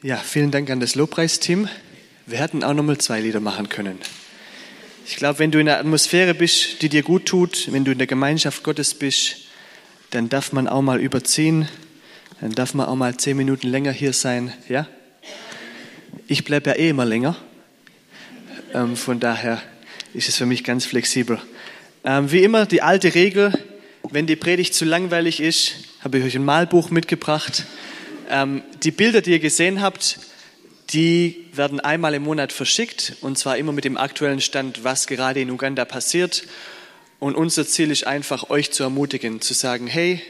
Ja, vielen Dank an das Lobpreisteam. Wir hätten auch nochmal zwei Lieder machen können. Ich glaube, wenn du in einer Atmosphäre bist, die dir gut tut, wenn du in der Gemeinschaft Gottes bist, dann darf man auch mal überziehen, dann darf man auch mal zehn Minuten länger hier sein, ja? Ich bleibe ja eh immer länger, ähm, von daher ist es für mich ganz flexibel. Ähm, wie immer die alte Regel, wenn die Predigt zu langweilig ist, habe ich euch ein Malbuch mitgebracht. Ähm, die Bilder, die ihr gesehen habt, die werden einmal im Monat verschickt und zwar immer mit dem aktuellen Stand, was gerade in Uganda passiert. Und unser Ziel ist einfach, euch zu ermutigen, zu sagen, hey,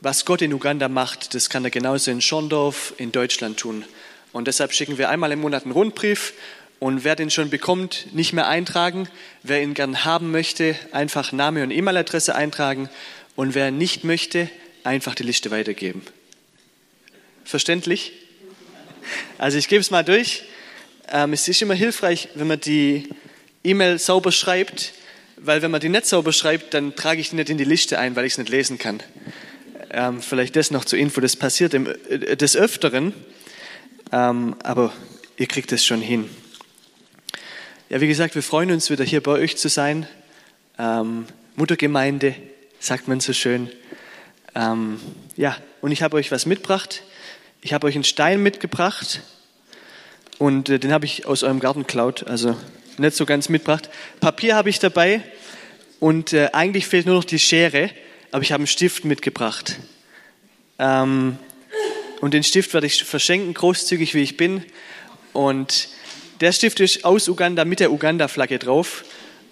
was Gott in Uganda macht, das kann er genauso in Schorndorf, in Deutschland tun. Und deshalb schicken wir einmal im Monat einen Rundbrief und wer den schon bekommt, nicht mehr eintragen. Wer ihn gern haben möchte, einfach Name und E-Mail-Adresse eintragen und wer nicht möchte, einfach die Liste weitergeben. Verständlich? Also ich gebe es mal durch. Ähm, es ist immer hilfreich, wenn man die E-Mail sauber schreibt, weil wenn man die nicht sauber schreibt, dann trage ich die nicht in die Liste ein, weil ich es nicht lesen kann. Ähm, vielleicht das noch zur Info, das passiert im, äh, des Öfteren, ähm, aber ihr kriegt es schon hin. Ja, wie gesagt, wir freuen uns wieder hier bei euch zu sein. Ähm, Muttergemeinde, sagt man so schön. Ähm, ja, und ich habe euch was mitgebracht. Ich habe euch einen Stein mitgebracht und äh, den habe ich aus eurem Garten geklaut, also nicht so ganz mitgebracht. Papier habe ich dabei und äh, eigentlich fehlt nur noch die Schere, aber ich habe einen Stift mitgebracht. Ähm, und den Stift werde ich verschenken, großzügig wie ich bin. Und der Stift ist aus Uganda mit der Uganda-Flagge drauf.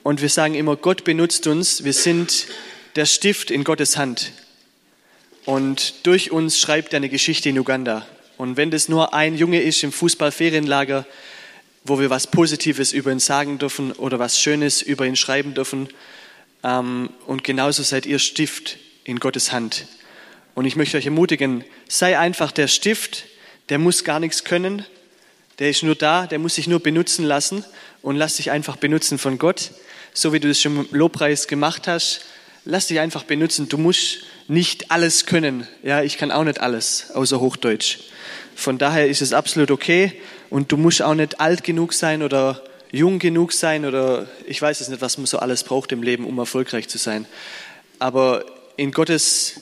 Und wir sagen immer, Gott benutzt uns. Wir sind der Stift in Gottes Hand. Und durch uns schreibt er eine Geschichte in Uganda. Und wenn das nur ein Junge ist im Fußballferienlager, wo wir was Positives über ihn sagen dürfen oder was Schönes über ihn schreiben dürfen, ähm, und genauso seid ihr Stift in Gottes Hand. Und ich möchte euch ermutigen, sei einfach der Stift, der muss gar nichts können, der ist nur da, der muss sich nur benutzen lassen und lass dich einfach benutzen von Gott, so wie du das schon im Lobpreis gemacht hast. Lass dich einfach benutzen. Du musst nicht alles können. Ja, ich kann auch nicht alles, außer Hochdeutsch. Von daher ist es absolut okay und du musst auch nicht alt genug sein oder jung genug sein oder ich weiß es nicht, was man so alles braucht im Leben, um erfolgreich zu sein. Aber in Gottes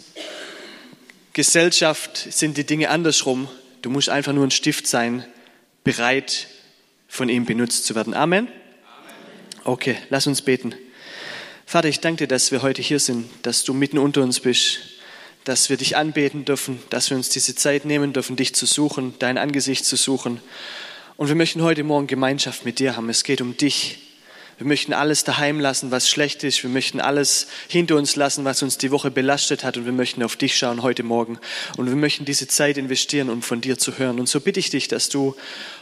Gesellschaft sind die Dinge andersrum. Du musst einfach nur ein Stift sein, bereit von ihm benutzt zu werden. Amen. Okay, lass uns beten. Vater, ich danke dir, dass wir heute hier sind, dass du mitten unter uns bist, dass wir dich anbeten dürfen, dass wir uns diese Zeit nehmen dürfen, dich zu suchen, dein Angesicht zu suchen. Und wir möchten heute Morgen Gemeinschaft mit dir haben. Es geht um dich. Wir möchten alles daheim lassen, was schlecht ist. Wir möchten alles hinter uns lassen, was uns die Woche belastet hat. Und wir möchten auf dich schauen heute Morgen. Und wir möchten diese Zeit investieren, um von dir zu hören. Und so bitte ich dich, dass du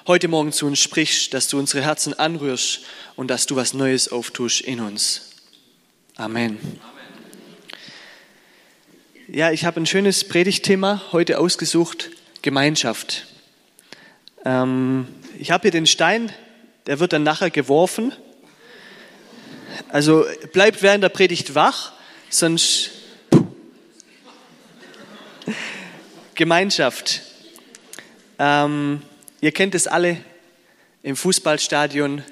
heute Morgen zu uns sprichst, dass du unsere Herzen anrührst und dass du was Neues auftust in uns. Amen. Ja, ich habe ein schönes Predigtthema heute ausgesucht, Gemeinschaft. Ähm, ich habe hier den Stein, der wird dann nachher geworfen. Also bleibt während der Predigt wach, sonst Gemeinschaft. Ähm, ihr kennt es alle im Fußballstadion,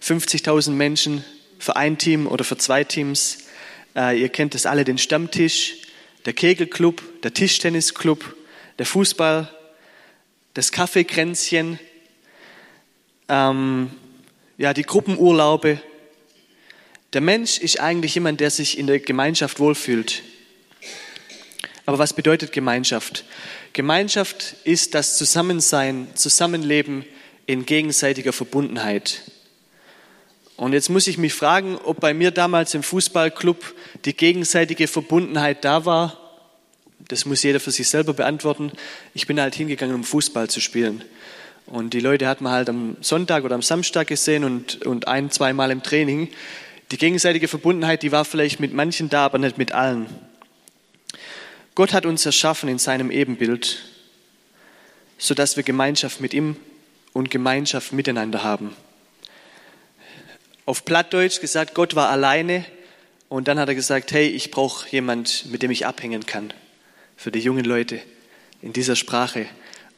50.000 Menschen, für ein Team oder für zwei Teams. Äh, ihr kennt es alle, den Stammtisch, der Kegelclub, der Tischtennisclub, der Fußball, das Kaffeekränzchen, ähm, ja, die Gruppenurlaube. Der Mensch ist eigentlich jemand, der sich in der Gemeinschaft wohlfühlt. Aber was bedeutet Gemeinschaft? Gemeinschaft ist das Zusammensein, Zusammenleben in gegenseitiger Verbundenheit. Und jetzt muss ich mich fragen, ob bei mir damals im Fußballclub die gegenseitige Verbundenheit da war. Das muss jeder für sich selber beantworten. Ich bin halt hingegangen, um Fußball zu spielen. Und die Leute hat man halt am Sonntag oder am Samstag gesehen und, und ein, zweimal im Training. Die gegenseitige Verbundenheit, die war vielleicht mit manchen da, aber nicht mit allen. Gott hat uns erschaffen in seinem Ebenbild, sodass wir Gemeinschaft mit ihm und Gemeinschaft miteinander haben auf Plattdeutsch gesagt, Gott war alleine und dann hat er gesagt, hey, ich brauche jemand, mit dem ich abhängen kann. Für die jungen Leute in dieser Sprache.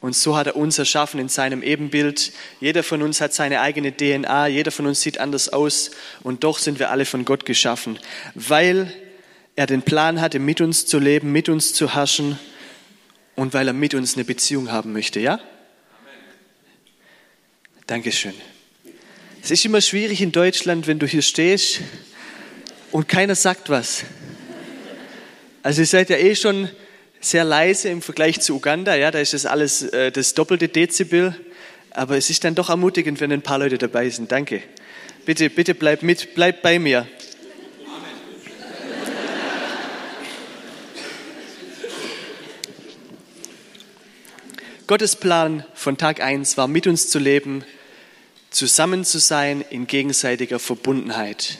Und so hat er uns erschaffen in seinem Ebenbild. Jeder von uns hat seine eigene DNA, jeder von uns sieht anders aus und doch sind wir alle von Gott geschaffen, weil er den Plan hatte, mit uns zu leben, mit uns zu herrschen und weil er mit uns eine Beziehung haben möchte, ja? Dankeschön. Es ist immer schwierig in Deutschland, wenn du hier stehst und keiner sagt was. Also ihr seid ja eh schon sehr leise im Vergleich zu Uganda, ja, da ist das alles äh, das doppelte Dezibel, aber es ist dann doch ermutigend, wenn ein paar Leute dabei sind. Danke. Bitte, bitte bleib mit, bleib bei mir. Gottes Plan von Tag 1 war, mit uns zu leben, zusammen zu sein in gegenseitiger Verbundenheit.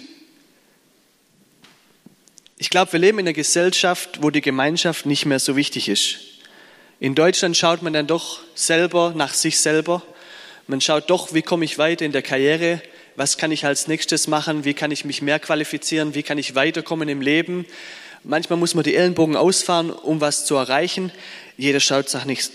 Ich glaube, wir leben in einer Gesellschaft, wo die Gemeinschaft nicht mehr so wichtig ist. In Deutschland schaut man dann doch selber nach sich selber. Man schaut doch, wie komme ich weiter in der Karriere? Was kann ich als nächstes machen? Wie kann ich mich mehr qualifizieren? Wie kann ich weiterkommen im Leben? Manchmal muss man die Ellenbogen ausfahren, um was zu erreichen. Jeder schaut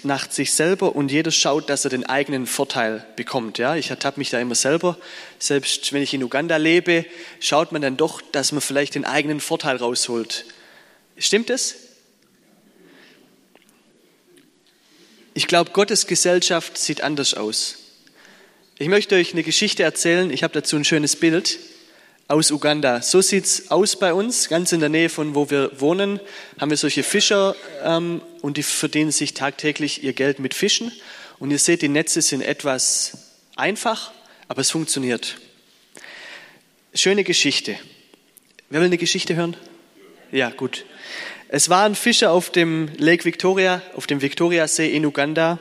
nach sich selber und jeder schaut, dass er den eigenen Vorteil bekommt. Ja, ich ertappe mich da immer selber. Selbst wenn ich in Uganda lebe, schaut man dann doch, dass man vielleicht den eigenen Vorteil rausholt. Stimmt es? Ich glaube, Gottes Gesellschaft sieht anders aus. Ich möchte euch eine Geschichte erzählen. Ich habe dazu ein schönes Bild aus Uganda. So sieht's aus bei uns, ganz in der Nähe von wo wir wohnen, haben wir solche Fischer ähm, und die verdienen sich tagtäglich ihr Geld mit Fischen. Und ihr seht, die Netze sind etwas einfach, aber es funktioniert. Schöne Geschichte. Wer will eine Geschichte hören? Ja, gut. Es war ein Fischer auf dem Lake Victoria, auf dem Victoriasee in Uganda.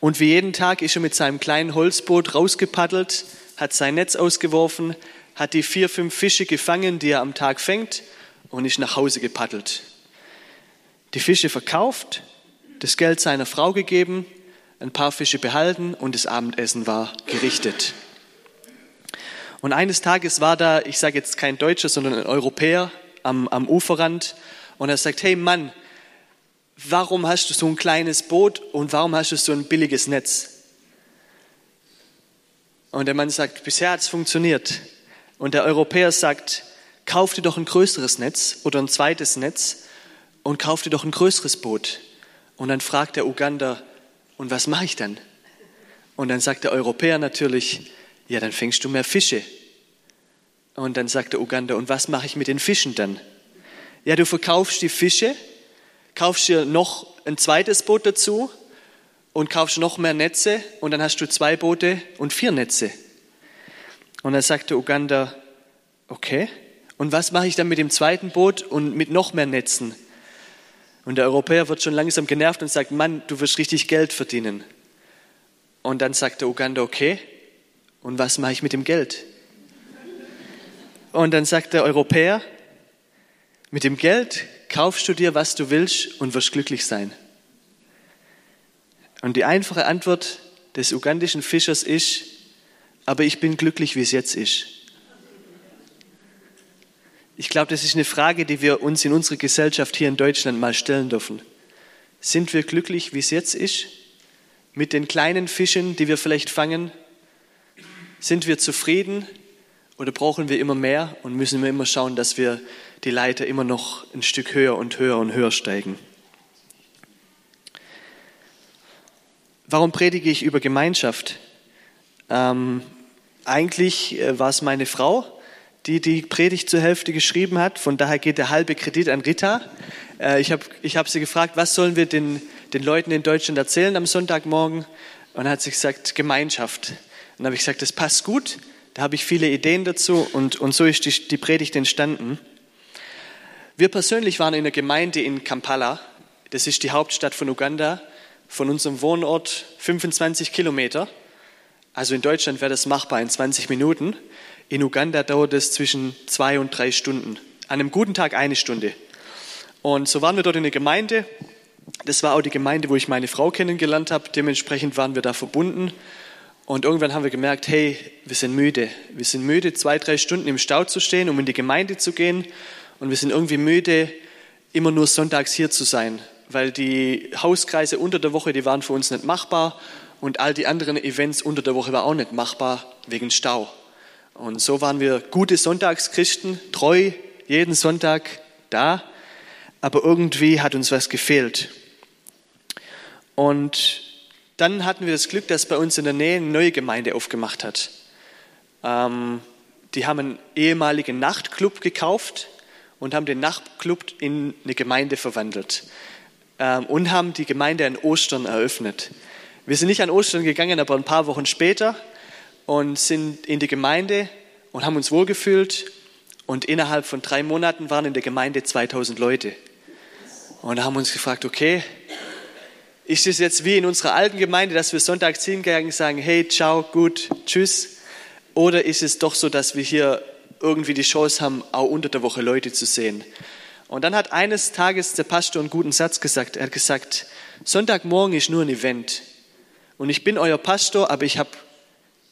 Und wie jeden Tag ist er mit seinem kleinen Holzboot rausgepaddelt, hat sein Netz ausgeworfen, hat die vier, fünf Fische gefangen, die er am Tag fängt, und ist nach Hause gepaddelt. Die Fische verkauft, das Geld seiner Frau gegeben, ein paar Fische behalten und das Abendessen war gerichtet. Und eines Tages war da, ich sage jetzt kein Deutscher, sondern ein Europäer am, am Uferrand und er sagt, hey Mann, warum hast du so ein kleines Boot und warum hast du so ein billiges Netz? Und der Mann sagt, bisher hat es funktioniert. Und der Europäer sagt, kauf dir doch ein größeres Netz oder ein zweites Netz und kauf dir doch ein größeres Boot. Und dann fragt der Uganda, und was mache ich dann? Und dann sagt der Europäer natürlich, ja, dann fängst du mehr Fische. Und dann sagt der Uganda, und was mache ich mit den Fischen dann? Ja, du verkaufst die Fische, kaufst dir noch ein zweites Boot dazu und kaufst noch mehr Netze und dann hast du zwei Boote und vier Netze. Und dann sagte Uganda, okay, und was mache ich dann mit dem zweiten Boot und mit noch mehr Netzen? Und der Europäer wird schon langsam genervt und sagt, Mann, du wirst richtig Geld verdienen. Und dann sagt der Uganda, okay, und was mache ich mit dem Geld? Und dann sagt der Europäer, mit dem Geld kaufst du dir, was du willst und wirst glücklich sein. Und die einfache Antwort des ugandischen Fischers ist, aber ich bin glücklich, wie es jetzt ist. Ich glaube, das ist eine Frage, die wir uns in unserer Gesellschaft hier in Deutschland mal stellen dürfen. Sind wir glücklich, wie es jetzt ist? Mit den kleinen Fischen, die wir vielleicht fangen? Sind wir zufrieden oder brauchen wir immer mehr und müssen wir immer schauen, dass wir die Leiter immer noch ein Stück höher und höher und höher steigen? Warum predige ich über Gemeinschaft? Ähm, eigentlich äh, war es meine Frau, die die Predigt zur Hälfte geschrieben hat. Von daher geht der halbe Kredit an Rita. Äh, ich habe ich hab sie gefragt, was sollen wir den, den Leuten in Deutschland erzählen am Sonntagmorgen? Und dann hat sie gesagt, Gemeinschaft. Und dann habe ich gesagt, das passt gut. Da habe ich viele Ideen dazu und, und so ist die, die Predigt entstanden. Wir persönlich waren in der Gemeinde in Kampala. Das ist die Hauptstadt von Uganda. Von unserem Wohnort 25 Kilometer. Also in Deutschland wäre das machbar in 20 Minuten. In Uganda dauert es zwischen zwei und drei Stunden. An einem guten Tag eine Stunde. Und so waren wir dort in der Gemeinde. Das war auch die Gemeinde, wo ich meine Frau kennengelernt habe. Dementsprechend waren wir da verbunden. Und irgendwann haben wir gemerkt, hey, wir sind müde. Wir sind müde, zwei, drei Stunden im Stau zu stehen, um in die Gemeinde zu gehen. Und wir sind irgendwie müde, immer nur sonntags hier zu sein, weil die Hauskreise unter der Woche, die waren für uns nicht machbar und all die anderen Events unter der Woche waren auch nicht machbar wegen Stau. Und so waren wir gute Sonntagschristen, treu jeden Sonntag da, aber irgendwie hat uns was gefehlt. Und dann hatten wir das Glück, dass bei uns in der Nähe eine neue Gemeinde aufgemacht hat. Ähm, die haben einen ehemaligen Nachtclub gekauft und haben den Nachtclub in eine Gemeinde verwandelt ähm, und haben die Gemeinde an Ostern eröffnet. Wir sind nicht an Ostern gegangen, aber ein paar Wochen später und sind in die Gemeinde und haben uns wohlgefühlt und innerhalb von drei Monaten waren in der Gemeinde 2000 Leute. Und haben uns gefragt, okay, ist es jetzt wie in unserer alten Gemeinde, dass wir sonntags hingegangen und sagen, hey, ciao, gut, tschüss? Oder ist es doch so, dass wir hier irgendwie die Chance haben, auch unter der Woche Leute zu sehen? Und dann hat eines Tages der Pastor einen guten Satz gesagt. Er hat gesagt, Sonntagmorgen ist nur ein Event. Und ich bin euer Pastor, aber ich habe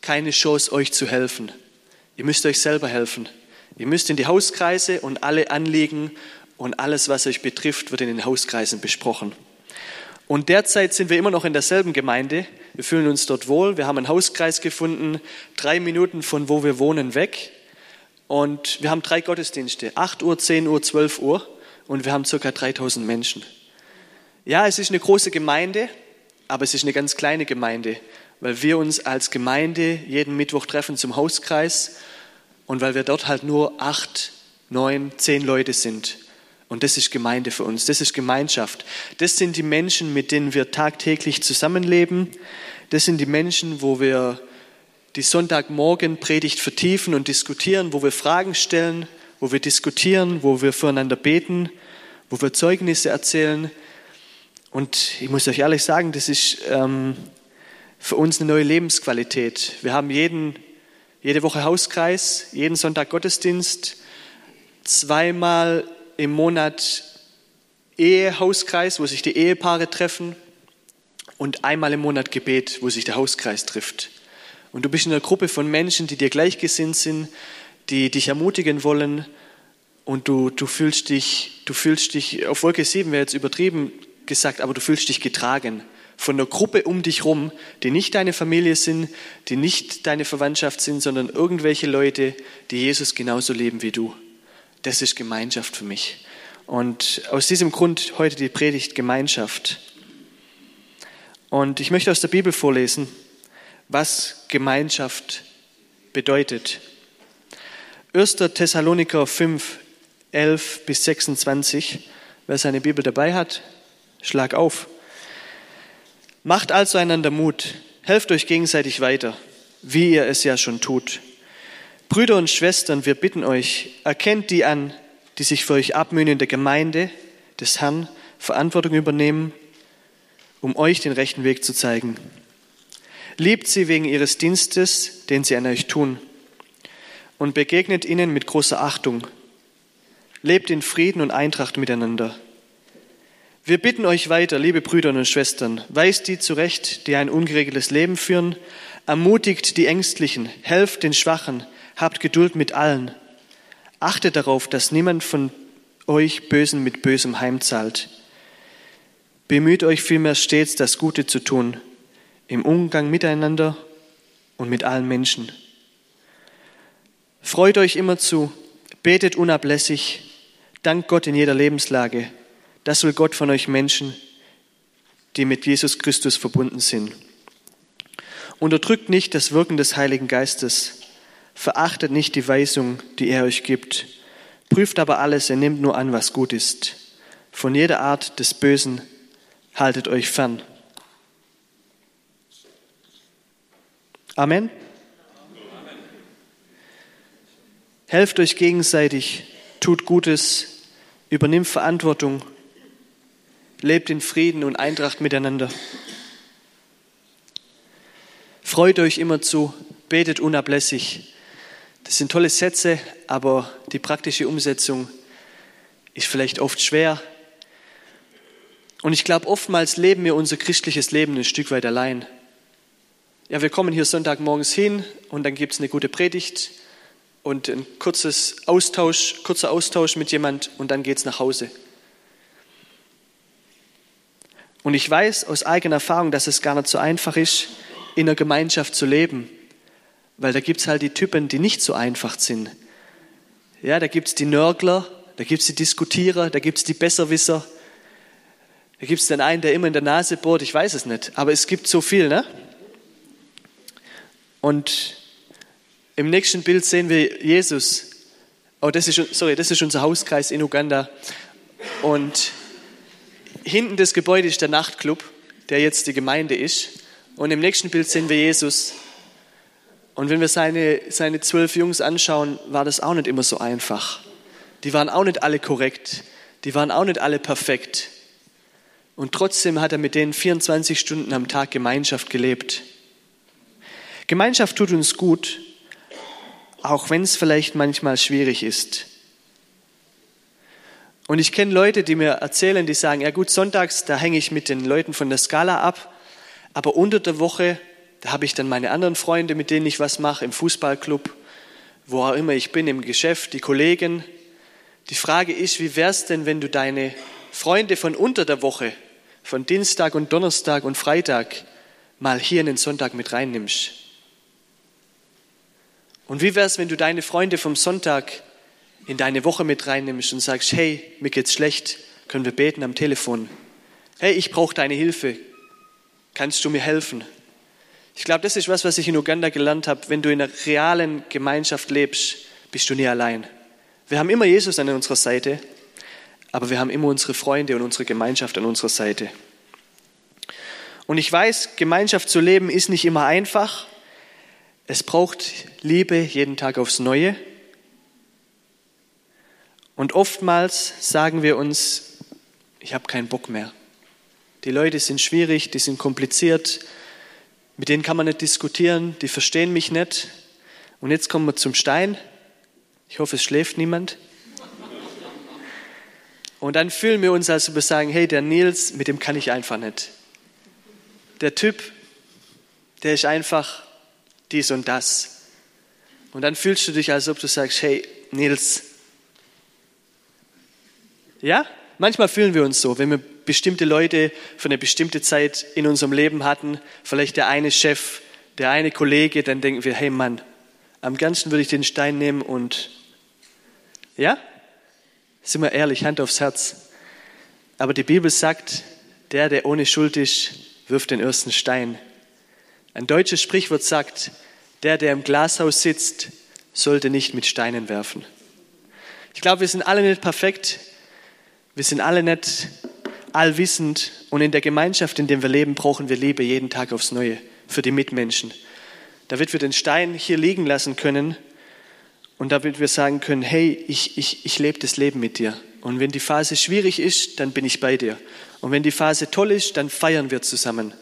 keine Chance, euch zu helfen. Ihr müsst euch selber helfen. Ihr müsst in die Hauskreise und alle Anliegen und alles, was euch betrifft, wird in den Hauskreisen besprochen. Und derzeit sind wir immer noch in derselben Gemeinde. Wir fühlen uns dort wohl. Wir haben einen Hauskreis gefunden, drei Minuten von wo wir wohnen weg. Und wir haben drei Gottesdienste, 8 Uhr, 10 Uhr, 12 Uhr. Und wir haben circa 3000 Menschen. Ja, es ist eine große Gemeinde, aber es ist eine ganz kleine Gemeinde, weil wir uns als Gemeinde jeden Mittwoch treffen zum Hauskreis und weil wir dort halt nur acht, neun, zehn Leute sind. Und das ist Gemeinde für uns, das ist Gemeinschaft. Das sind die Menschen, mit denen wir tagtäglich zusammenleben. Das sind die Menschen, wo wir die Sonntagmorgen Predigt vertiefen und diskutieren, wo wir Fragen stellen, wo wir diskutieren, wo wir füreinander beten, wo wir Zeugnisse erzählen. Und ich muss euch ehrlich sagen, das ist ähm, für uns eine neue Lebensqualität. Wir haben jeden, jede Woche Hauskreis, jeden Sonntag Gottesdienst, zweimal im Monat Ehehauskreis, wo sich die Ehepaare treffen und einmal im Monat Gebet, wo sich der Hauskreis trifft. Und du bist in einer Gruppe von Menschen, die dir gleichgesinnt sind, die dich ermutigen wollen und du, du fühlst dich, du fühlst dich, auf Wolke 7 wäre jetzt übertrieben gesagt, aber du fühlst dich getragen von einer Gruppe um dich rum, die nicht deine Familie sind, die nicht deine Verwandtschaft sind, sondern irgendwelche Leute, die Jesus genauso leben wie du das ist Gemeinschaft für mich. Und aus diesem Grund heute die Predigt Gemeinschaft. Und ich möchte aus der Bibel vorlesen, was Gemeinschaft bedeutet. 1. Thessaloniker 5, 11 bis 26. Wer seine Bibel dabei hat, schlag auf. Macht also einander Mut, helft euch gegenseitig weiter, wie ihr es ja schon tut. Brüder und Schwestern, wir bitten euch, erkennt die an, die sich für euch abmühen in der Gemeinde des Herrn, Verantwortung übernehmen, um euch den rechten Weg zu zeigen. Liebt sie wegen ihres Dienstes, den sie an euch tun, und begegnet ihnen mit großer Achtung. Lebt in Frieden und Eintracht miteinander. Wir bitten euch weiter, liebe Brüder und Schwestern, weist die zurecht, die ein ungeregeltes Leben führen, ermutigt die Ängstlichen, helft den Schwachen, Habt Geduld mit allen. Achtet darauf, dass niemand von euch Bösen mit Bösem heimzahlt. Bemüht euch vielmehr stets, das Gute zu tun, im Umgang miteinander und mit allen Menschen. Freut euch immerzu, betet unablässig, dankt Gott in jeder Lebenslage. Das will Gott von euch Menschen, die mit Jesus Christus verbunden sind. Unterdrückt nicht das Wirken des Heiligen Geistes. Verachtet nicht die Weisung, die er euch gibt. Prüft aber alles, er nimmt nur an, was gut ist. Von jeder Art des Bösen haltet euch fern. Amen. Helft euch gegenseitig, tut Gutes, übernimmt Verantwortung, lebt in Frieden und Eintracht miteinander. Freut euch immerzu, betet unablässig, das sind tolle Sätze, aber die praktische Umsetzung ist vielleicht oft schwer. Und ich glaube, oftmals leben wir unser christliches Leben ein Stück weit allein. Ja, wir kommen hier Sonntagmorgens hin und dann gibt es eine gute Predigt und ein kurzes Austausch, kurzer Austausch mit jemand und dann geht es nach Hause. Und ich weiß aus eigener Erfahrung, dass es gar nicht so einfach ist, in einer Gemeinschaft zu leben. Weil da gibt es halt die Typen, die nicht so einfach sind. Ja, da gibt es die Nörgler, da gibt es die Diskutierer, da gibt es die Besserwisser. Da gibt es den einen, der immer in der Nase bohrt, ich weiß es nicht. Aber es gibt so viel, ne? Und im nächsten Bild sehen wir Jesus. Oh, das ist, sorry, das ist unser Hauskreis in Uganda. Und hinten des Gebäudes ist der Nachtclub, der jetzt die Gemeinde ist. Und im nächsten Bild sehen wir Jesus. Und wenn wir seine, seine zwölf Jungs anschauen, war das auch nicht immer so einfach. Die waren auch nicht alle korrekt. Die waren auch nicht alle perfekt. Und trotzdem hat er mit denen 24 Stunden am Tag Gemeinschaft gelebt. Gemeinschaft tut uns gut, auch wenn es vielleicht manchmal schwierig ist. Und ich kenne Leute, die mir erzählen, die sagen, ja gut, sonntags, da hänge ich mit den Leuten von der Skala ab, aber unter der Woche, da habe ich dann meine anderen Freunde, mit denen ich was mache, im Fußballclub, wo auch immer ich bin, im Geschäft, die Kollegen. Die Frage ist, wie wäre es denn, wenn du deine Freunde von unter der Woche, von Dienstag und Donnerstag und Freitag, mal hier in den Sonntag mit reinnimmst? Und wie wäre es, wenn du deine Freunde vom Sonntag in deine Woche mit reinnimmst und sagst, hey, mir geht's schlecht, können wir beten am Telefon? Hey, ich brauche deine Hilfe, kannst du mir helfen? Ich glaube, das ist was, was ich in Uganda gelernt habe. Wenn du in einer realen Gemeinschaft lebst, bist du nie allein. Wir haben immer Jesus an unserer Seite, aber wir haben immer unsere Freunde und unsere Gemeinschaft an unserer Seite. Und ich weiß, Gemeinschaft zu leben ist nicht immer einfach. Es braucht Liebe jeden Tag aufs Neue. Und oftmals sagen wir uns, ich habe keinen Bock mehr. Die Leute sind schwierig, die sind kompliziert, mit denen kann man nicht diskutieren, die verstehen mich nicht. Und jetzt kommen wir zum Stein. Ich hoffe, es schläft niemand. Und dann fühlen wir uns, als ob wir sagen, hey, der Nils, mit dem kann ich einfach nicht. Der Typ, der ist einfach dies und das. Und dann fühlst du dich, als ob du sagst, hey, Nils. Ja, manchmal fühlen wir uns so, wenn wir bestimmte Leute für eine bestimmte Zeit in unserem Leben hatten, vielleicht der eine Chef, der eine Kollege, dann denken wir, hey Mann, am ganzen würde ich den Stein nehmen und, ja, sind wir ehrlich, Hand aufs Herz. Aber die Bibel sagt, der, der ohne Schuld ist, wirft den ersten Stein. Ein deutsches Sprichwort sagt, der, der im Glashaus sitzt, sollte nicht mit Steinen werfen. Ich glaube, wir sind alle nicht perfekt. Wir sind alle nicht allwissend. Und in der Gemeinschaft, in der wir leben, brauchen wir Liebe jeden Tag aufs Neue für die Mitmenschen. Damit wir den Stein hier liegen lassen können und damit wir sagen können, hey, ich, ich, ich lebe das Leben mit dir. Und wenn die Phase schwierig ist, dann bin ich bei dir. Und wenn die Phase toll ist, dann feiern wir zusammen.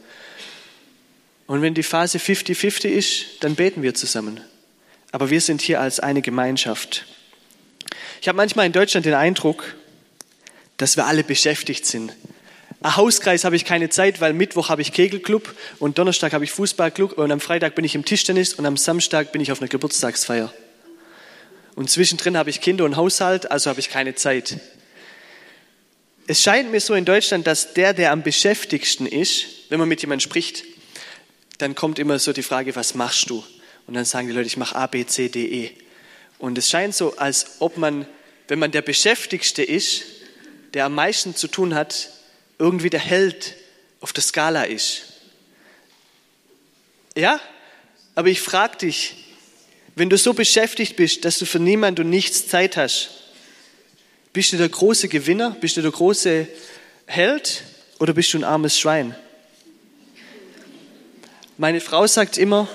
Und wenn die Phase 50-50 ist, dann beten wir zusammen. Aber wir sind hier als eine Gemeinschaft. Ich habe manchmal in Deutschland den Eindruck, dass wir alle beschäftigt sind. Ein Hauskreis habe ich keine Zeit, weil Mittwoch habe ich Kegelclub und Donnerstag habe ich Fußballclub und am Freitag bin ich im Tischtennis und am Samstag bin ich auf einer Geburtstagsfeier. Und zwischendrin habe ich Kinder und Haushalt, also habe ich keine Zeit. Es scheint mir so in Deutschland, dass der, der am beschäftigsten ist, wenn man mit jemandem spricht, dann kommt immer so die Frage, was machst du? Und dann sagen die Leute, ich mache A, B, C, D, E. Und es scheint so, als ob man, wenn man der Beschäftigste ist, der am meisten zu tun hat, irgendwie der Held auf der Skala ist. Ja? Aber ich frage dich, wenn du so beschäftigt bist, dass du für niemand und nichts Zeit hast, bist du der große Gewinner? Bist du der große Held? Oder bist du ein armes Schwein? Meine Frau sagt immer,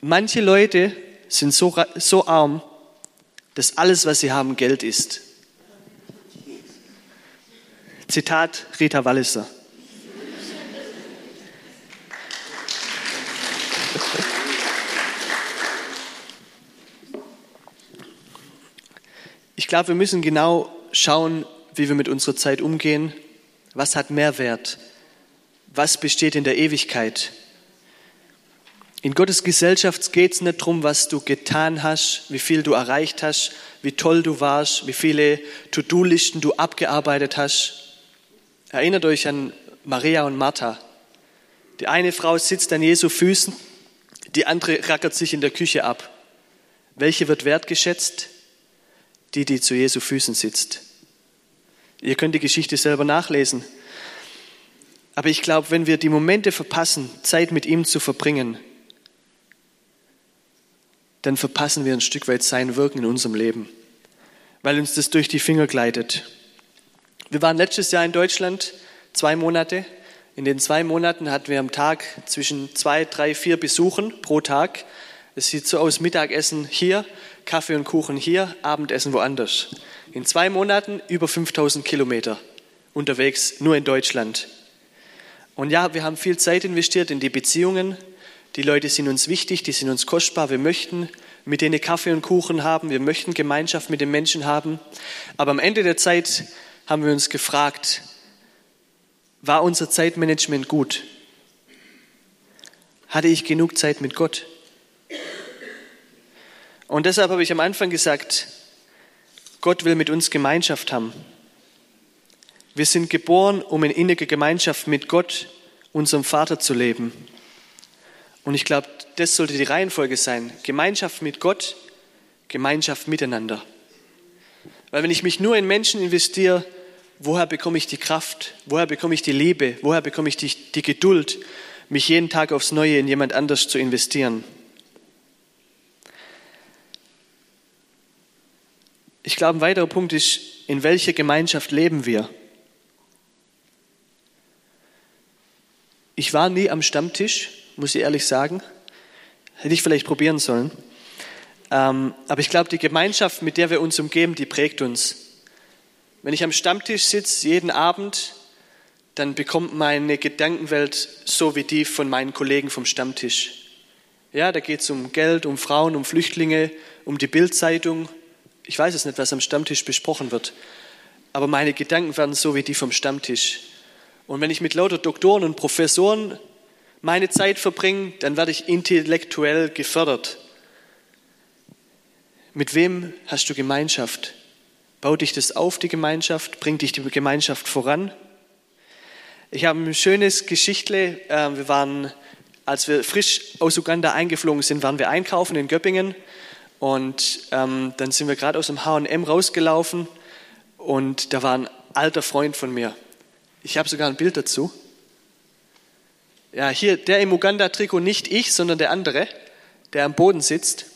manche Leute sind so, so arm, dass alles, was sie haben, Geld ist. Zitat Rita Walliser. Ich glaube, wir müssen genau schauen, wie wir mit unserer Zeit umgehen. Was hat Mehrwert? was besteht in der Ewigkeit. In Gottes Gesellschaft geht es nicht darum, was du getan hast, wie viel du erreicht hast, wie toll du warst, wie viele To-Do-Listen du abgearbeitet hast. Erinnert euch an Maria und Martha. Die eine Frau sitzt an Jesu Füßen, die andere rackert sich in der Küche ab. Welche wird wertgeschätzt? Die, die zu Jesu Füßen sitzt. Ihr könnt die Geschichte selber nachlesen. Aber ich glaube, wenn wir die Momente verpassen, Zeit mit ihm zu verbringen, dann verpassen wir ein Stück weit sein Wirken in unserem Leben, weil uns das durch die Finger gleitet. Wir waren letztes Jahr in Deutschland, zwei Monate. In den zwei Monaten hatten wir am Tag zwischen zwei, drei, vier Besuchen pro Tag. Es sieht so aus, Mittagessen hier, Kaffee und Kuchen hier, Abendessen woanders. In zwei Monaten über 5000 Kilometer unterwegs, nur in Deutschland. Und ja, wir haben viel Zeit investiert in die Beziehungen, die Leute sind uns wichtig, die sind uns kostbar. Wir möchten mit denen Kaffee und Kuchen haben. Wir möchten Gemeinschaft mit den Menschen haben. Aber am Ende der Zeit haben wir uns gefragt, war unser Zeitmanagement gut? Hatte ich genug Zeit mit Gott? Und deshalb habe ich am Anfang gesagt, Gott will mit uns Gemeinschaft haben. Wir sind geboren, um in inniger Gemeinschaft mit Gott, unserem Vater, zu leben. Und ich glaube, das sollte die Reihenfolge sein. Gemeinschaft mit Gott, Gemeinschaft miteinander. Weil wenn ich mich nur in Menschen investiere, woher bekomme ich die Kraft? Woher bekomme ich die Liebe? Woher bekomme ich die, die Geduld, mich jeden Tag aufs Neue in jemand anders zu investieren? Ich glaube, ein weiterer Punkt ist, in welcher Gemeinschaft leben wir? Ich war nie am Stammtisch, muss ich ehrlich sagen. Hätte ich vielleicht probieren sollen. Ähm, aber ich glaube, die Gemeinschaft, mit der wir uns umgeben, die prägt uns. Wenn ich am Stammtisch sitze, jeden Abend, dann bekommt meine Gedankenwelt so wie die von meinen Kollegen vom Stammtisch. Ja, da geht es um Geld, um Frauen, um Flüchtlinge, um die Bildzeitung. Ich weiß es nicht, was am Stammtisch besprochen wird. Aber meine Gedanken werden so wie die vom Stammtisch. Und wenn ich mit lauter Doktoren und Professoren meine Zeit verbringe, dann werde ich intellektuell gefördert. Mit wem hast du Gemeinschaft? Baut dich das auf, die Gemeinschaft? Bringt dich die Gemeinschaft voran? Ich habe ein schönes Geschichtle. Ähm, wir waren, als wir frisch aus Uganda eingeflogen sind, waren wir einkaufen in Göppingen. Und ähm, dann sind wir gerade aus dem H&M rausgelaufen und da war ein alter Freund von mir. Ich habe sogar ein Bild dazu. Ja, hier der im Uganda-Trikot, nicht ich, sondern der andere, der am Boden sitzt.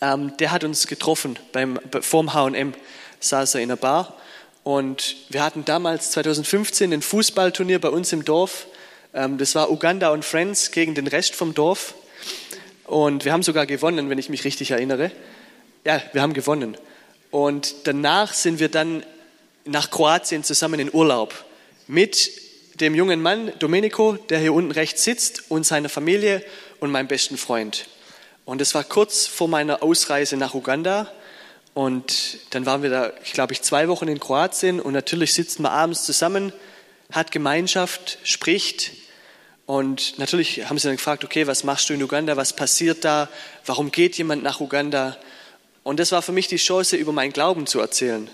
Ähm, der hat uns getroffen beim, vorm H&M, saß er in der Bar. Und wir hatten damals 2015 ein Fußballturnier bei uns im Dorf. Ähm, das war Uganda und Friends gegen den Rest vom Dorf. Und wir haben sogar gewonnen, wenn ich mich richtig erinnere. Ja, wir haben gewonnen. Und danach sind wir dann nach Kroatien zusammen in Urlaub mit dem jungen Mann Domenico, der hier unten rechts sitzt, und seiner Familie und meinem besten Freund. Und es war kurz vor meiner Ausreise nach Uganda. Und dann waren wir da, ich glaube, ich zwei Wochen in Kroatien. Und natürlich sitzt man abends zusammen, hat Gemeinschaft, spricht. Und natürlich haben sie dann gefragt, okay, was machst du in Uganda? Was passiert da? Warum geht jemand nach Uganda? Und das war für mich die Chance, über meinen Glauben zu erzählen.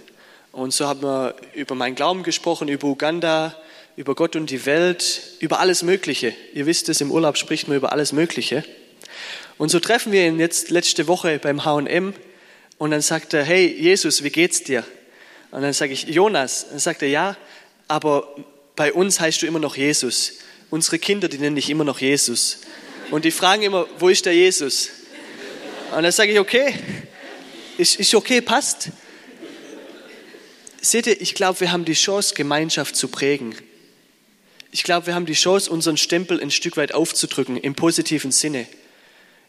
Und so haben wir über meinen Glauben gesprochen, über Uganda, über Gott und die Welt, über alles Mögliche. Ihr wisst es, im Urlaub spricht man über alles Mögliche. Und so treffen wir ihn jetzt letzte Woche beim H&M und dann sagt er, hey Jesus, wie geht's dir? Und dann sage ich, Jonas. Dann sagt er, ja, aber bei uns heißt du immer noch Jesus. Unsere Kinder, die nennen dich immer noch Jesus. Und die fragen immer, wo ist der Jesus? Und dann sage ich, okay, ist, ist okay, passt. Seht ihr, ich glaube, wir haben die Chance, Gemeinschaft zu prägen. Ich glaube, wir haben die Chance, unseren Stempel ein Stück weit aufzudrücken, im positiven Sinne.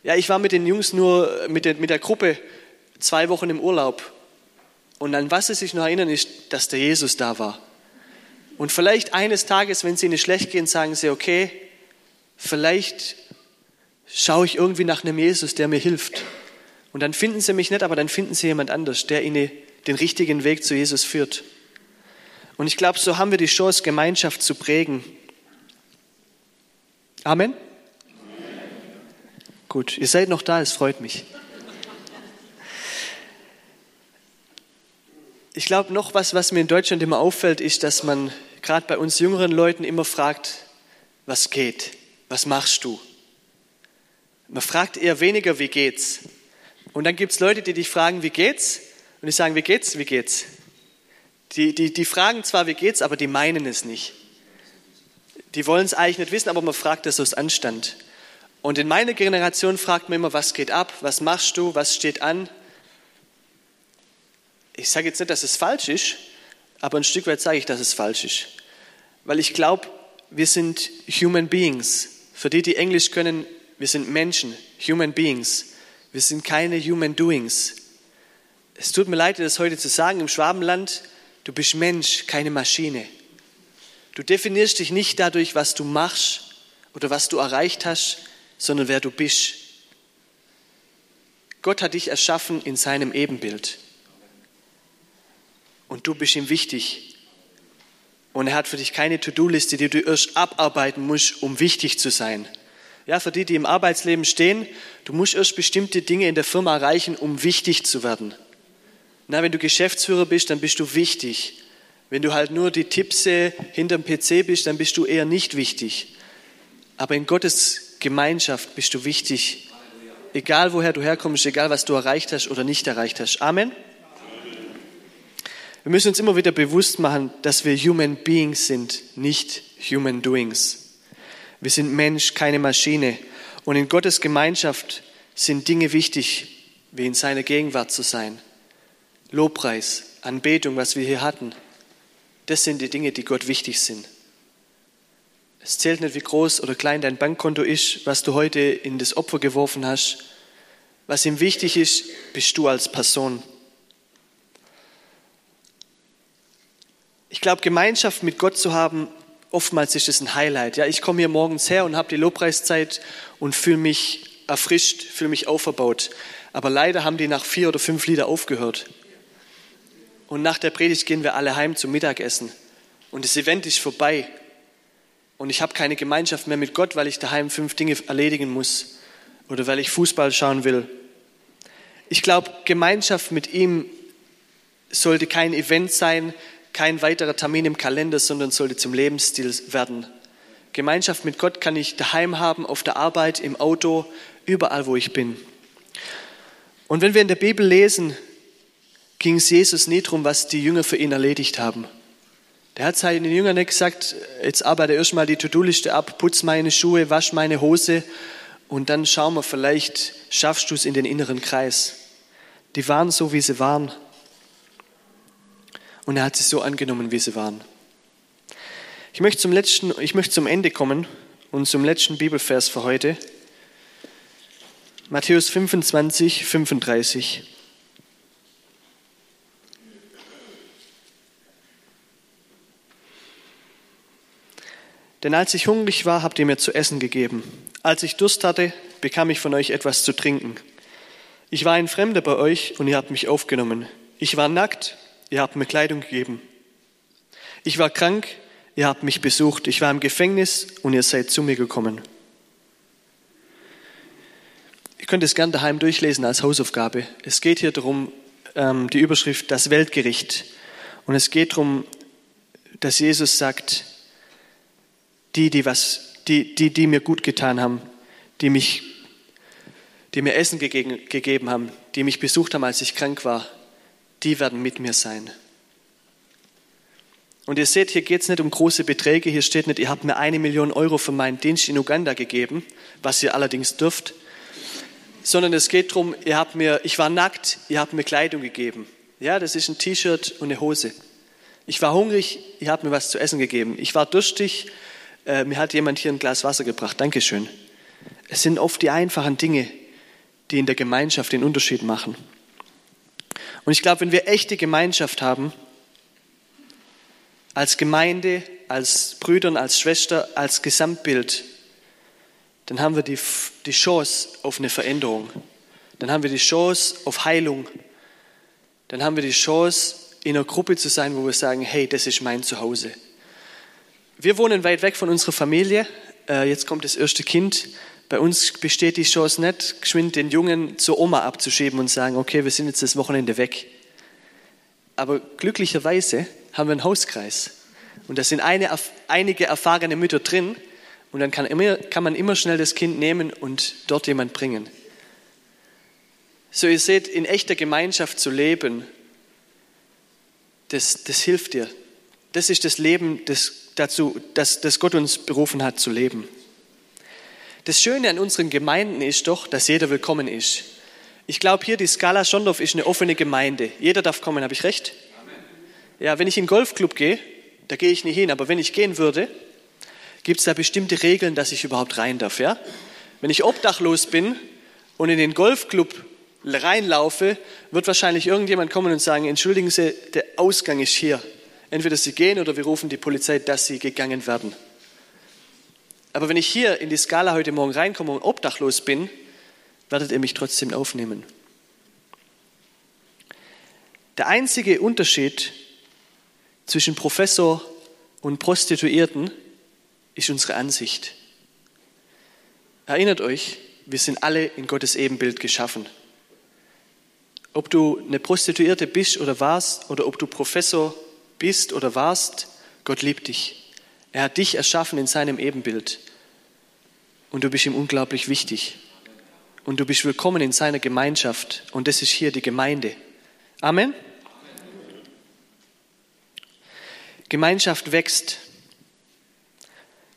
Ja, ich war mit den Jungs nur, mit der, mit der Gruppe zwei Wochen im Urlaub. Und an was sie sich noch erinnern, ist, dass der Jesus da war. Und vielleicht eines Tages, wenn es ihnen schlecht geht, sagen sie, okay, vielleicht schaue ich irgendwie nach einem Jesus, der mir hilft. Und dann finden sie mich nicht, aber dann finden sie jemand anders, der ihnen den richtigen Weg zu Jesus führt. Und ich glaube, so haben wir die Chance, Gemeinschaft zu prägen. Amen? Amen? Gut, ihr seid noch da, es freut mich. Ich glaube, noch was, was mir in Deutschland immer auffällt, ist, dass man gerade bei uns jüngeren Leuten immer fragt, was geht? Was machst du? Man fragt eher weniger, wie geht's? Und dann gibt es Leute, die dich fragen, wie geht's? Und die sagen, wie geht's? Wie geht's? Die, die, die fragen zwar, wie geht's, aber die meinen es nicht. Die wollen es eigentlich nicht wissen, aber man fragt das aus Anstand. Und in meiner Generation fragt man immer, was geht ab? Was machst du? Was steht an? Ich sage jetzt nicht, dass es falsch ist, aber ein Stück weit sage ich, dass es falsch ist. Weil ich glaube, wir sind Human Beings. Für die, die Englisch können, wir sind Menschen, Human Beings. Wir sind keine Human Doings. Es tut mir leid, das heute zu sagen, im Schwabenland, du bist Mensch, keine Maschine. Du definierst dich nicht dadurch, was du machst oder was du erreicht hast, sondern wer du bist. Gott hat dich erschaffen in seinem Ebenbild. Und du bist ihm wichtig. Und er hat für dich keine To-Do-Liste, die du erst abarbeiten musst, um wichtig zu sein. Ja, für die, die im Arbeitsleben stehen, du musst erst bestimmte Dinge in der Firma erreichen, um wichtig zu werden. Na, wenn du Geschäftsführer bist, dann bist du wichtig. Wenn du halt nur die Tippse hinterm PC bist, dann bist du eher nicht wichtig. Aber in Gottes Gemeinschaft bist du wichtig. Egal woher du herkommst, egal was du erreicht hast oder nicht erreicht hast. Amen. Wir müssen uns immer wieder bewusst machen, dass wir Human Beings sind, nicht Human Doings. Wir sind Mensch, keine Maschine. Und in Gottes Gemeinschaft sind Dinge wichtig, wie in seiner Gegenwart zu sein. Lobpreis, Anbetung, was wir hier hatten. Das sind die Dinge, die Gott wichtig sind. Es zählt nicht, wie groß oder klein dein Bankkonto ist, was du heute in das Opfer geworfen hast. Was ihm wichtig ist, bist du als Person. Ich glaube, Gemeinschaft mit Gott zu haben, oftmals ist es ein Highlight. Ja, ich komme hier morgens her und habe die Lobpreiszeit und fühle mich erfrischt, fühle mich auferbaut. Aber leider haben die nach vier oder fünf Lieder aufgehört. Und nach der Predigt gehen wir alle heim zum Mittagessen. Und das Event ist vorbei. Und ich habe keine Gemeinschaft mehr mit Gott, weil ich daheim fünf Dinge erledigen muss. Oder weil ich Fußball schauen will. Ich glaube, Gemeinschaft mit ihm sollte kein Event sein, kein weiterer Termin im Kalender, sondern sollte zum Lebensstil werden. Gemeinschaft mit Gott kann ich daheim haben, auf der Arbeit, im Auto, überall, wo ich bin. Und wenn wir in der Bibel lesen, ging es Jesus nie darum, was die Jünger für ihn erledigt haben. Der hat seinen Jüngern nicht gesagt, jetzt arbeite erstmal die To-Do-Liste ab, putz meine Schuhe, wasch meine Hose und dann schauen wir, vielleicht schaffst du es in den inneren Kreis. Die waren so, wie sie waren. Und er hat sie so angenommen, wie sie waren. Ich möchte zum, letzten, ich möchte zum Ende kommen und zum letzten Bibelvers für heute. Matthäus 25, 35. Denn als ich hungrig war, habt ihr mir zu essen gegeben. Als ich Durst hatte, bekam ich von euch etwas zu trinken. Ich war ein Fremder bei euch und ihr habt mich aufgenommen. Ich war nackt ihr habt mir Kleidung gegeben. Ich war krank, ihr habt mich besucht. Ich war im Gefängnis und ihr seid zu mir gekommen. Ihr könnt es gern daheim durchlesen als Hausaufgabe. Es geht hier darum, ähm, die Überschrift das Weltgericht. Und es geht darum, dass Jesus sagt, die, die, was, die, die, die mir gut getan haben, die, mich, die mir Essen gegeben, gegeben haben, die mich besucht haben, als ich krank war, die werden mit mir sein. Und ihr seht, hier geht es nicht um große Beträge. Hier steht nicht, ihr habt mir eine Million Euro für meinen Dienst in Uganda gegeben, was ihr allerdings dürft, sondern es geht darum, ihr habt mir, ich war nackt, ihr habt mir Kleidung gegeben. Ja, das ist ein T-Shirt und eine Hose. Ich war hungrig, ihr habt mir was zu essen gegeben. Ich war durstig, äh, mir hat jemand hier ein Glas Wasser gebracht. Dankeschön. Es sind oft die einfachen Dinge, die in der Gemeinschaft den Unterschied machen. Und ich glaube, wenn wir echte Gemeinschaft haben, als Gemeinde, als Brüdern, als Schwester, als Gesamtbild, dann haben wir die, die Chance auf eine Veränderung. Dann haben wir die Chance auf Heilung. Dann haben wir die Chance, in einer Gruppe zu sein, wo wir sagen, hey, das ist mein Zuhause. Wir wohnen weit weg von unserer Familie. Äh, jetzt kommt das erste Kind. Bei uns besteht die Chance nicht, geschwind den Jungen zur Oma abzuschieben und sagen, okay, wir sind jetzt das Wochenende weg. Aber glücklicherweise haben wir einen Hauskreis. Und da sind eine, einige erfahrene Mütter drin. Und dann kann, immer, kann man immer schnell das Kind nehmen und dort jemand bringen. So, ihr seht, in echter Gemeinschaft zu leben, das, das hilft dir. Das ist das Leben, das, dazu, das, das Gott uns berufen hat zu leben. Das Schöne an unseren Gemeinden ist doch, dass jeder willkommen ist. Ich glaube, hier die Skala Schondorf ist eine offene Gemeinde. Jeder darf kommen, habe ich recht? Amen. Ja, wenn ich in den Golfclub gehe, da gehe ich nicht hin, aber wenn ich gehen würde, gibt es da bestimmte Regeln, dass ich überhaupt rein darf. Ja? Wenn ich obdachlos bin und in den Golfclub reinlaufe, wird wahrscheinlich irgendjemand kommen und sagen, entschuldigen Sie, der Ausgang ist hier. Entweder Sie gehen oder wir rufen die Polizei, dass Sie gegangen werden. Aber wenn ich hier in die Skala heute Morgen reinkomme und obdachlos bin, werdet ihr mich trotzdem aufnehmen. Der einzige Unterschied zwischen Professor und Prostituierten ist unsere Ansicht. Erinnert euch, wir sind alle in Gottes Ebenbild geschaffen. Ob du eine Prostituierte bist oder warst, oder ob du Professor bist oder warst, Gott liebt dich. Er hat dich erschaffen in seinem Ebenbild. Und du bist ihm unglaublich wichtig. Und du bist willkommen in seiner Gemeinschaft. Und das ist hier die Gemeinde. Amen. Gemeinschaft wächst.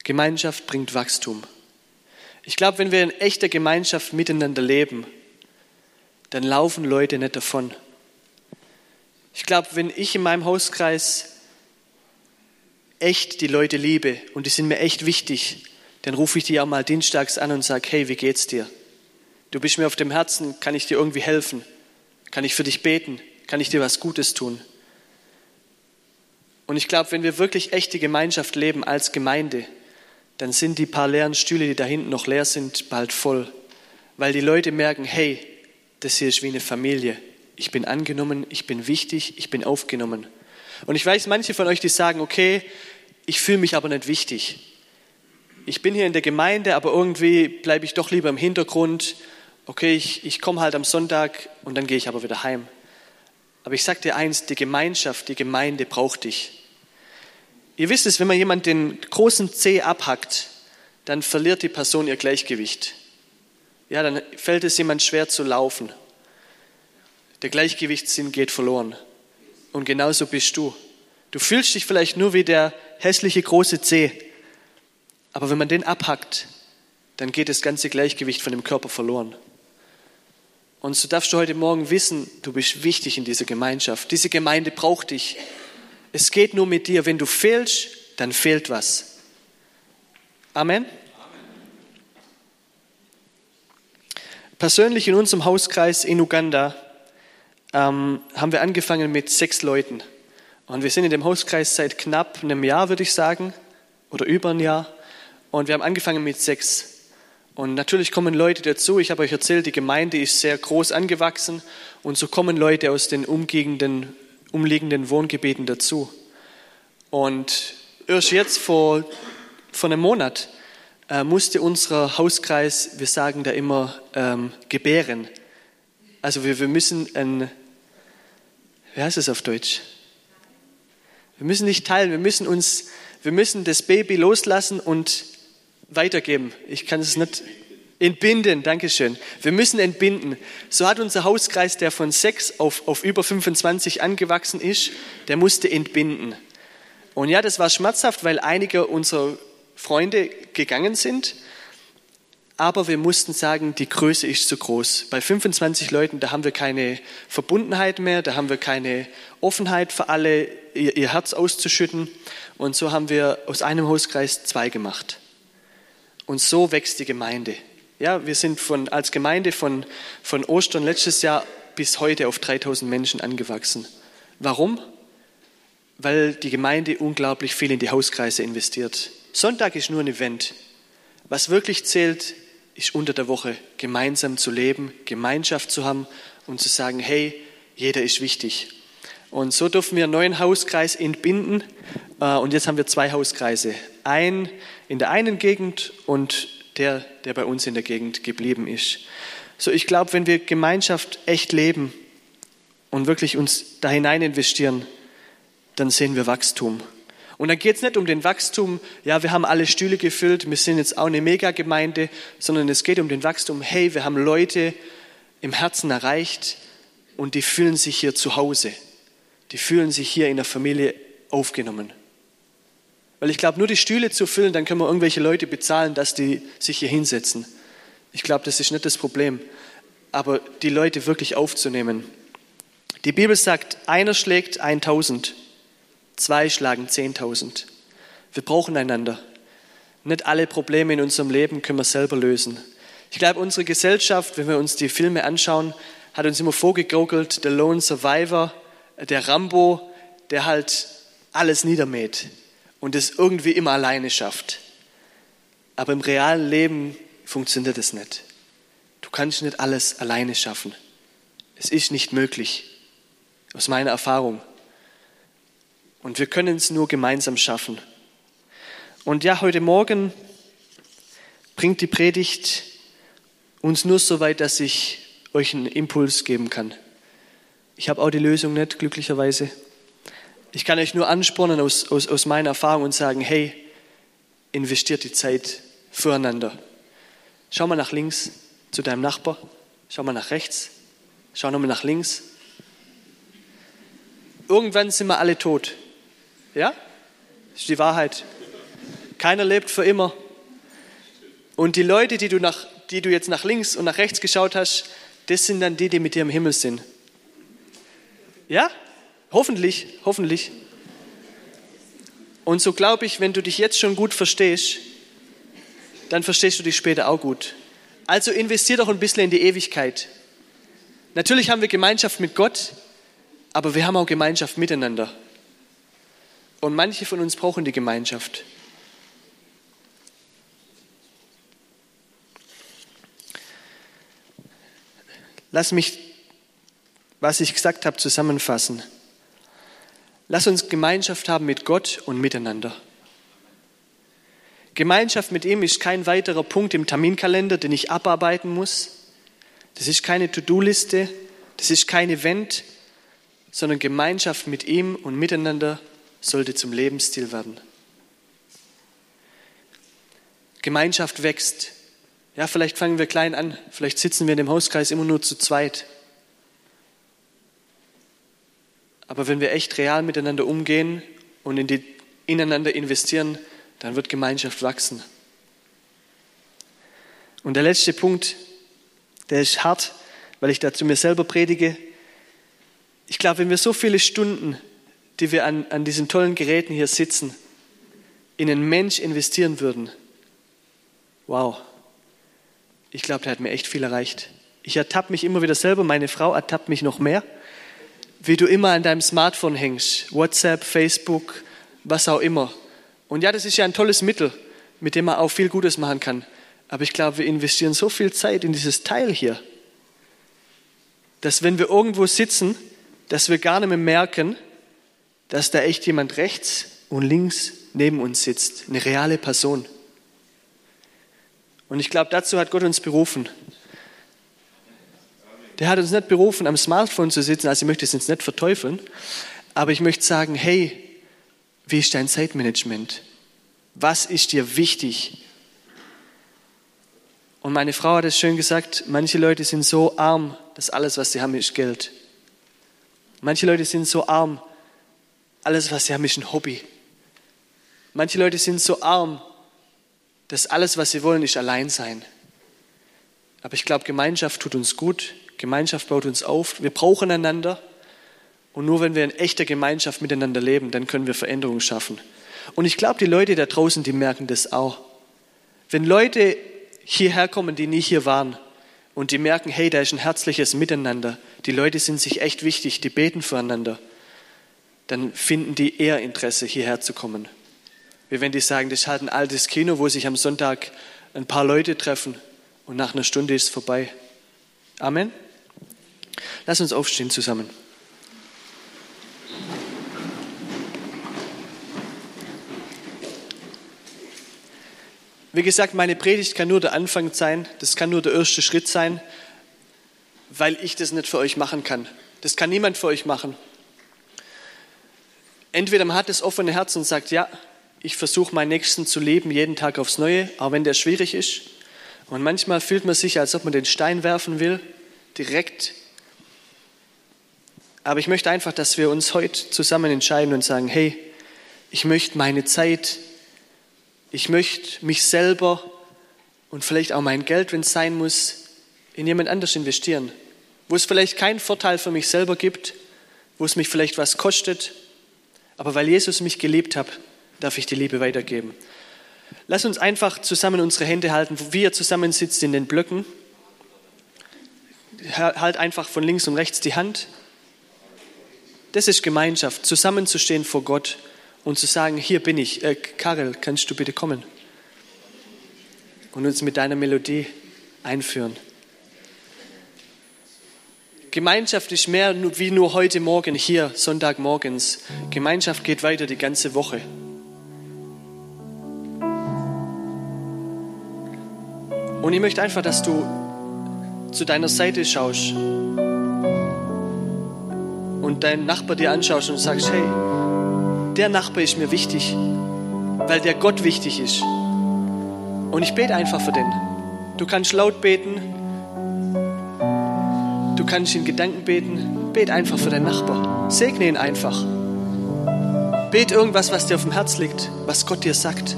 Gemeinschaft bringt Wachstum. Ich glaube, wenn wir in echter Gemeinschaft miteinander leben, dann laufen Leute nicht davon. Ich glaube, wenn ich in meinem Hauskreis echt die Leute liebe und die sind mir echt wichtig, dann rufe ich die auch mal dienstags an und sage, hey, wie geht's dir? Du bist mir auf dem Herzen, kann ich dir irgendwie helfen? Kann ich für dich beten? Kann ich dir was Gutes tun? Und ich glaube, wenn wir wirklich echte Gemeinschaft leben als Gemeinde, dann sind die paar leeren Stühle, die da hinten noch leer sind, bald voll. Weil die Leute merken, hey, das hier ist wie eine Familie. Ich bin angenommen, ich bin wichtig, ich bin aufgenommen. Und ich weiß, manche von euch, die sagen, okay, ich fühle mich aber nicht wichtig. Ich bin hier in der Gemeinde, aber irgendwie bleibe ich doch lieber im Hintergrund. Okay, ich, ich komme halt am Sonntag und dann gehe ich aber wieder heim. Aber ich sage dir eins, die Gemeinschaft, die Gemeinde braucht dich. Ihr wisst es, wenn man jemand den großen C abhackt, dann verliert die Person ihr Gleichgewicht ja, dann fällt es jemand schwer zu laufen. Der Gleichgewichtssinn geht verloren. Und genauso bist du. Du fühlst dich vielleicht nur wie der hässliche große C. Aber wenn man den abhackt, dann geht das ganze Gleichgewicht von dem Körper verloren. Und so darfst du heute Morgen wissen, du bist wichtig in dieser Gemeinschaft. Diese Gemeinde braucht dich. Es geht nur mit dir. Wenn du fehlst, dann fehlt was. Amen. Persönlich in unserem Hauskreis in Uganda ähm, haben wir angefangen mit sechs Leuten. Und wir sind in dem Hauskreis seit knapp einem Jahr, würde ich sagen, oder über ein Jahr. Und wir haben angefangen mit sechs. Und natürlich kommen Leute dazu. Ich habe euch erzählt, die Gemeinde ist sehr groß angewachsen. Und so kommen Leute aus den umliegenden, umliegenden Wohngebieten dazu. Und erst jetzt vor, vor einem Monat äh, musste unser Hauskreis, wir sagen da immer, ähm, gebären. Also wir, wir müssen ein, wie heißt es auf Deutsch? Wir müssen nicht teilen, wir müssen uns, wir müssen das Baby loslassen und weitergeben. Ich kann es nicht entbinden, Dankeschön. Wir müssen entbinden. So hat unser Hauskreis, der von sechs auf, auf über 25 angewachsen ist, der musste entbinden. Und ja, das war schmerzhaft, weil einige unserer Freunde gegangen sind. Aber wir mussten sagen, die Größe ist zu groß. Bei 25 Leuten, da haben wir keine Verbundenheit mehr, da haben wir keine Offenheit für alle, ihr, ihr Herz auszuschütten. Und so haben wir aus einem Hauskreis zwei gemacht. Und so wächst die Gemeinde. Ja, wir sind von, als Gemeinde von, von Ostern letztes Jahr bis heute auf 3000 Menschen angewachsen. Warum? Weil die Gemeinde unglaublich viel in die Hauskreise investiert. Sonntag ist nur ein Event. Was wirklich zählt, ist unter der Woche gemeinsam zu leben, Gemeinschaft zu haben und zu sagen, hey, jeder ist wichtig. Und so dürfen wir einen neuen Hauskreis entbinden. Äh, und jetzt haben wir zwei Hauskreise. Ein in der einen Gegend und der, der bei uns in der Gegend geblieben ist. So, ich glaube, wenn wir Gemeinschaft echt leben und wirklich uns da hinein investieren, dann sehen wir Wachstum. Und dann geht es nicht um den Wachstum, ja, wir haben alle Stühle gefüllt, wir sind jetzt auch eine Megagemeinde, sondern es geht um den Wachstum, hey, wir haben Leute im Herzen erreicht und die fühlen sich hier zu Hause. Die fühlen sich hier in der Familie aufgenommen. Weil ich glaube, nur die Stühle zu füllen, dann können wir irgendwelche Leute bezahlen, dass die sich hier hinsetzen. Ich glaube, das ist nicht das Problem. Aber die Leute wirklich aufzunehmen. Die Bibel sagt, einer schlägt 1000, zwei schlagen 10.000. Wir brauchen einander. Nicht alle Probleme in unserem Leben können wir selber lösen. Ich glaube, unsere Gesellschaft, wenn wir uns die Filme anschauen, hat uns immer vorgegaukelt, der Lone Survivor, der Rambo, der halt alles niedermäht und es irgendwie immer alleine schafft. Aber im realen Leben funktioniert es nicht. Du kannst nicht alles alleine schaffen. Es ist nicht möglich, aus meiner Erfahrung. Und wir können es nur gemeinsam schaffen. Und ja, heute Morgen bringt die Predigt uns nur so weit, dass ich euch einen Impuls geben kann. Ich habe auch die Lösung nicht, glücklicherweise. Ich kann euch nur anspornen aus, aus, aus meiner Erfahrung und sagen, hey, investiert die Zeit füreinander. Schau mal nach links zu deinem Nachbar, schau mal nach rechts, schau nochmal nach links. Irgendwann sind wir alle tot. Ja? Das ist die Wahrheit. Keiner lebt für immer. Und die Leute, die du, nach, die du jetzt nach links und nach rechts geschaut hast, das sind dann die, die mit dir im Himmel sind. Ja? Hoffentlich, hoffentlich. Und so glaube ich, wenn du dich jetzt schon gut verstehst, dann verstehst du dich später auch gut. Also investier doch ein bisschen in die Ewigkeit. Natürlich haben wir Gemeinschaft mit Gott, aber wir haben auch Gemeinschaft miteinander. Und manche von uns brauchen die Gemeinschaft. Lass mich, was ich gesagt habe, zusammenfassen. Lass uns Gemeinschaft haben mit Gott und miteinander. Gemeinschaft mit ihm ist kein weiterer Punkt im Terminkalender, den ich abarbeiten muss. Das ist keine To-Do-Liste, das ist kein Event, sondern Gemeinschaft mit ihm und miteinander sollte zum Lebensstil werden. Gemeinschaft wächst. Ja, vielleicht fangen wir klein an, vielleicht sitzen wir in dem Hauskreis immer nur zu zweit. Aber wenn wir echt real miteinander umgehen und in die, ineinander investieren, dann wird Gemeinschaft wachsen. Und der letzte Punkt, der ist hart, weil ich dazu mir selber predige. Ich glaube, wenn wir so viele Stunden, die wir an, an diesen tollen Geräten hier sitzen, in einen Mensch investieren würden, wow, ich glaube, der hat mir echt viel erreicht. Ich ertappe mich immer wieder selber, meine Frau ertappt mich noch mehr wie du immer an deinem Smartphone hängst, WhatsApp, Facebook, was auch immer. Und ja, das ist ja ein tolles Mittel, mit dem man auch viel Gutes machen kann. Aber ich glaube, wir investieren so viel Zeit in dieses Teil hier, dass wenn wir irgendwo sitzen, dass wir gar nicht mehr merken, dass da echt jemand rechts und links neben uns sitzt, eine reale Person. Und ich glaube, dazu hat Gott uns berufen. Der hat uns nicht berufen, am Smartphone zu sitzen, also ich möchte es jetzt nicht verteufeln, aber ich möchte sagen, hey, wie ist dein Zeitmanagement? Was ist dir wichtig? Und meine Frau hat es schön gesagt, manche Leute sind so arm, dass alles, was sie haben, ist Geld. Manche Leute sind so arm, alles, was sie haben, ist ein Hobby. Manche Leute sind so arm, dass alles, was sie wollen, ist allein sein. Aber ich glaube, Gemeinschaft tut uns gut. Gemeinschaft baut uns auf. Wir brauchen einander. Und nur wenn wir in echter Gemeinschaft miteinander leben, dann können wir Veränderungen schaffen. Und ich glaube, die Leute da draußen, die merken das auch. Wenn Leute hierher kommen, die nie hier waren, und die merken, hey, da ist ein herzliches Miteinander, die Leute sind sich echt wichtig, die beten füreinander, dann finden die eher Interesse, hierher zu kommen. Wie wenn die sagen, das ist halt ein altes Kino, wo sich am Sonntag ein paar Leute treffen und nach einer Stunde ist es vorbei. Amen. Lass uns aufstehen zusammen. Wie gesagt, meine Predigt kann nur der Anfang sein, das kann nur der erste Schritt sein, weil ich das nicht für euch machen kann. Das kann niemand für euch machen. Entweder man hat das offene Herz und sagt, ja, ich versuche meinen Nächsten zu leben, jeden Tag aufs Neue, auch wenn der schwierig ist. Und manchmal fühlt man sich, als ob man den Stein werfen will, direkt. Aber ich möchte einfach, dass wir uns heute zusammen entscheiden und sagen, hey, ich möchte meine Zeit, ich möchte mich selber und vielleicht auch mein Geld, wenn es sein muss, in jemand anders investieren, wo es vielleicht keinen Vorteil für mich selber gibt, wo es mich vielleicht was kostet, aber weil Jesus mich geliebt hat, darf ich die Liebe weitergeben. Lass uns einfach zusammen unsere Hände halten, wo wir zusammen sitzen in den Blöcken. Halt einfach von links und rechts die Hand. Das ist Gemeinschaft, zusammenzustehen vor Gott und zu sagen, hier bin ich. Äh, Karel, kannst du bitte kommen? Und uns mit deiner Melodie einführen. Gemeinschaft ist mehr wie nur heute Morgen hier, Sonntagmorgens. Gemeinschaft geht weiter die ganze Woche. Und ich möchte einfach, dass du zu deiner Seite schaust und deinen Nachbar dir anschaust und sagst, hey, der Nachbar ist mir wichtig, weil der Gott wichtig ist. Und ich bete einfach für den. Du kannst laut beten, Du kannst in Gedanken beten. Bet einfach für deinen Nachbar. Segne ihn einfach. Bet irgendwas, was dir auf dem Herz liegt, was Gott dir sagt.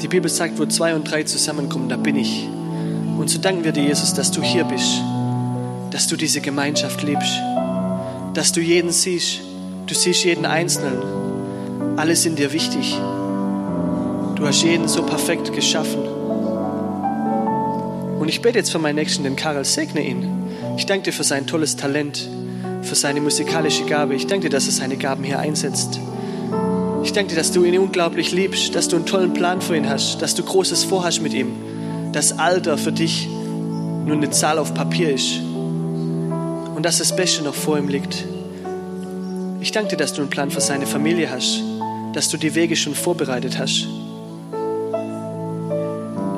Die Bibel sagt, wo zwei und drei zusammenkommen, da bin ich. Und so danken wir dir, Jesus, dass du hier bist, dass du diese Gemeinschaft liebst, dass du jeden siehst. Du siehst jeden Einzelnen. Alle sind dir wichtig. Du hast jeden so perfekt geschaffen. Ich bete jetzt für meinen Nächsten, den Karel, segne ihn. Ich danke dir für sein tolles Talent, für seine musikalische Gabe. Ich danke dir, dass er seine Gaben hier einsetzt. Ich danke dir, dass du ihn unglaublich liebst, dass du einen tollen Plan für ihn hast, dass du Großes vorhast mit ihm, dass Alter für dich nur eine Zahl auf Papier ist und dass das Beste noch vor ihm liegt. Ich danke dir, dass du einen Plan für seine Familie hast, dass du die Wege schon vorbereitet hast.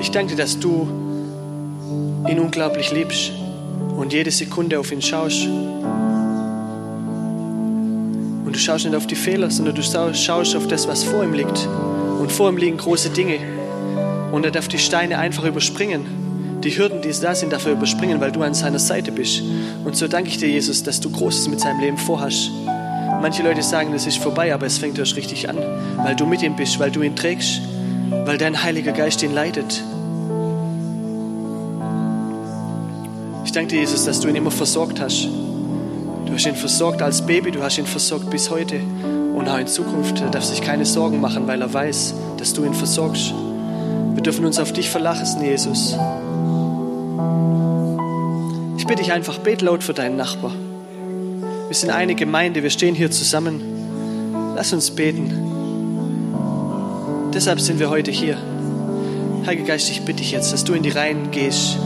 Ich danke dir, dass du ihn unglaublich liebst und jede Sekunde auf ihn schaust. Und du schaust nicht auf die Fehler, sondern du schaust auf das, was vor ihm liegt. Und vor ihm liegen große Dinge. Und er darf die Steine einfach überspringen. Die Hürden, die da sind, darf er überspringen, weil du an seiner Seite bist. Und so danke ich dir, Jesus, dass du Großes mit seinem Leben vorhast. Manche Leute sagen, es ist vorbei, aber es fängt erst richtig an, weil du mit ihm bist, weil du ihn trägst, weil dein Heiliger Geist ihn leitet. Ich danke dir, Jesus, dass du ihn immer versorgt hast. Du hast ihn versorgt als Baby, du hast ihn versorgt bis heute. Und auch in Zukunft er darf sich keine Sorgen machen, weil er weiß, dass du ihn versorgst. Wir dürfen uns auf dich verlassen, Jesus. Ich bitte dich einfach, bet laut für deinen Nachbar. Wir sind eine Gemeinde, wir stehen hier zusammen. Lass uns beten. Deshalb sind wir heute hier. Heiliger Geist, ich bitte dich jetzt, dass du in die Reihen gehst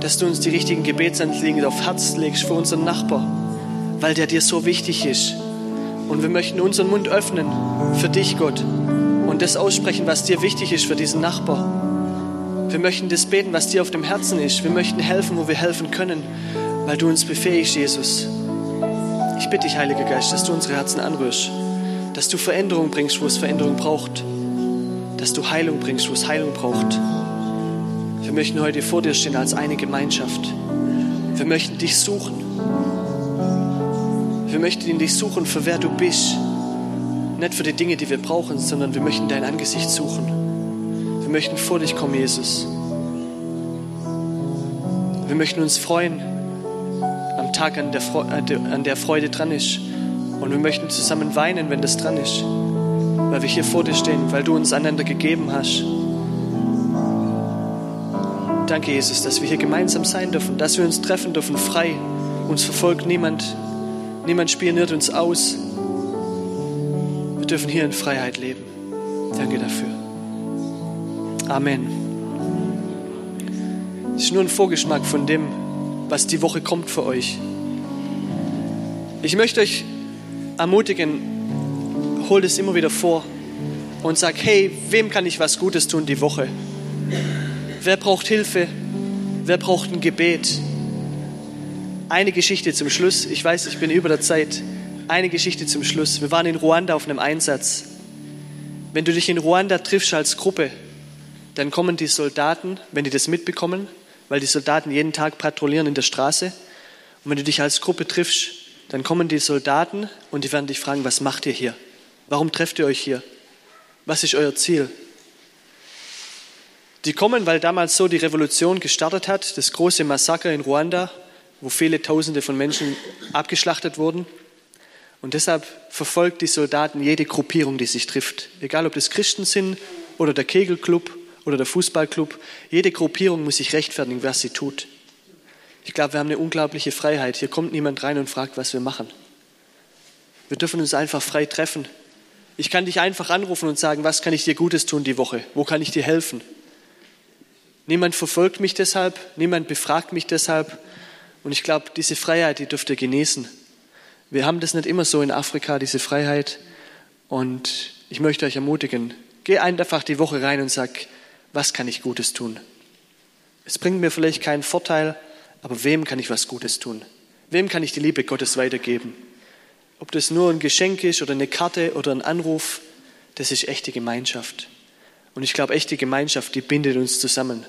dass du uns die richtigen Gebetsanliegen auf Herz legst für unseren Nachbar, weil der dir so wichtig ist. Und wir möchten unseren Mund öffnen für dich, Gott, und das aussprechen, was dir wichtig ist für diesen Nachbar. Wir möchten das beten, was dir auf dem Herzen ist. Wir möchten helfen, wo wir helfen können, weil du uns befähigst, Jesus. Ich bitte dich, Heiliger Geist, dass du unsere Herzen anrührst, dass du Veränderung bringst, wo es Veränderung braucht, dass du Heilung bringst, wo es Heilung braucht. Wir möchten heute vor dir stehen als eine Gemeinschaft. Wir möchten dich suchen. Wir möchten in dich suchen, für wer du bist. Nicht für die Dinge, die wir brauchen, sondern wir möchten dein Angesicht suchen. Wir möchten vor dich kommen, Jesus. Wir möchten uns freuen am Tag, an der, an der Freude dran ist. Und wir möchten zusammen weinen, wenn das dran ist. Weil wir hier vor dir stehen, weil du uns einander gegeben hast. Danke, Jesus, dass wir hier gemeinsam sein dürfen, dass wir uns treffen dürfen, frei. Uns verfolgt niemand, niemand spioniert uns aus. Wir dürfen hier in Freiheit leben. Danke dafür. Amen. Es ist nur ein Vorgeschmack von dem, was die Woche kommt für euch. Ich möchte euch ermutigen, holt es immer wieder vor und sag, hey, wem kann ich was Gutes tun die Woche? Wer braucht Hilfe? Wer braucht ein Gebet? Eine Geschichte zum Schluss. Ich weiß, ich bin über der Zeit. eine Geschichte zum Schluss. Wir waren in Ruanda auf einem Einsatz. Wenn du dich in Ruanda triffst als Gruppe, dann kommen die Soldaten, wenn die das mitbekommen, weil die Soldaten jeden Tag patrouillieren in der Straße. Und wenn du dich als Gruppe triffst, dann kommen die Soldaten und die werden dich fragen, was macht ihr hier? Warum trefft ihr euch hier? Was ist euer Ziel? Die kommen, weil damals so die Revolution gestartet hat, das große Massaker in Ruanda, wo viele Tausende von Menschen abgeschlachtet wurden. Und deshalb verfolgt die Soldaten jede Gruppierung, die sich trifft. Egal, ob das Christen sind oder der Kegelclub oder der Fußballclub. Jede Gruppierung muss sich rechtfertigen, was sie tut. Ich glaube, wir haben eine unglaubliche Freiheit. Hier kommt niemand rein und fragt, was wir machen. Wir dürfen uns einfach frei treffen. Ich kann dich einfach anrufen und sagen, was kann ich dir Gutes tun die Woche? Wo kann ich dir helfen? Niemand verfolgt mich deshalb, niemand befragt mich deshalb. Und ich glaube, diese Freiheit, die dürft ihr genießen. Wir haben das nicht immer so in Afrika, diese Freiheit. Und ich möchte euch ermutigen, geh einfach die Woche rein und sag, was kann ich Gutes tun? Es bringt mir vielleicht keinen Vorteil, aber wem kann ich was Gutes tun? Wem kann ich die Liebe Gottes weitergeben? Ob das nur ein Geschenk ist oder eine Karte oder ein Anruf, das ist echte Gemeinschaft. Und ich glaube, echte Gemeinschaft, die bindet uns zusammen.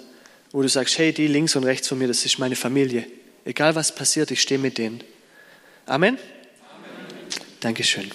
Wo du sagst, hey, die links und rechts von mir, das ist meine Familie. Egal was passiert, ich stehe mit denen. Amen. Amen. Dankeschön.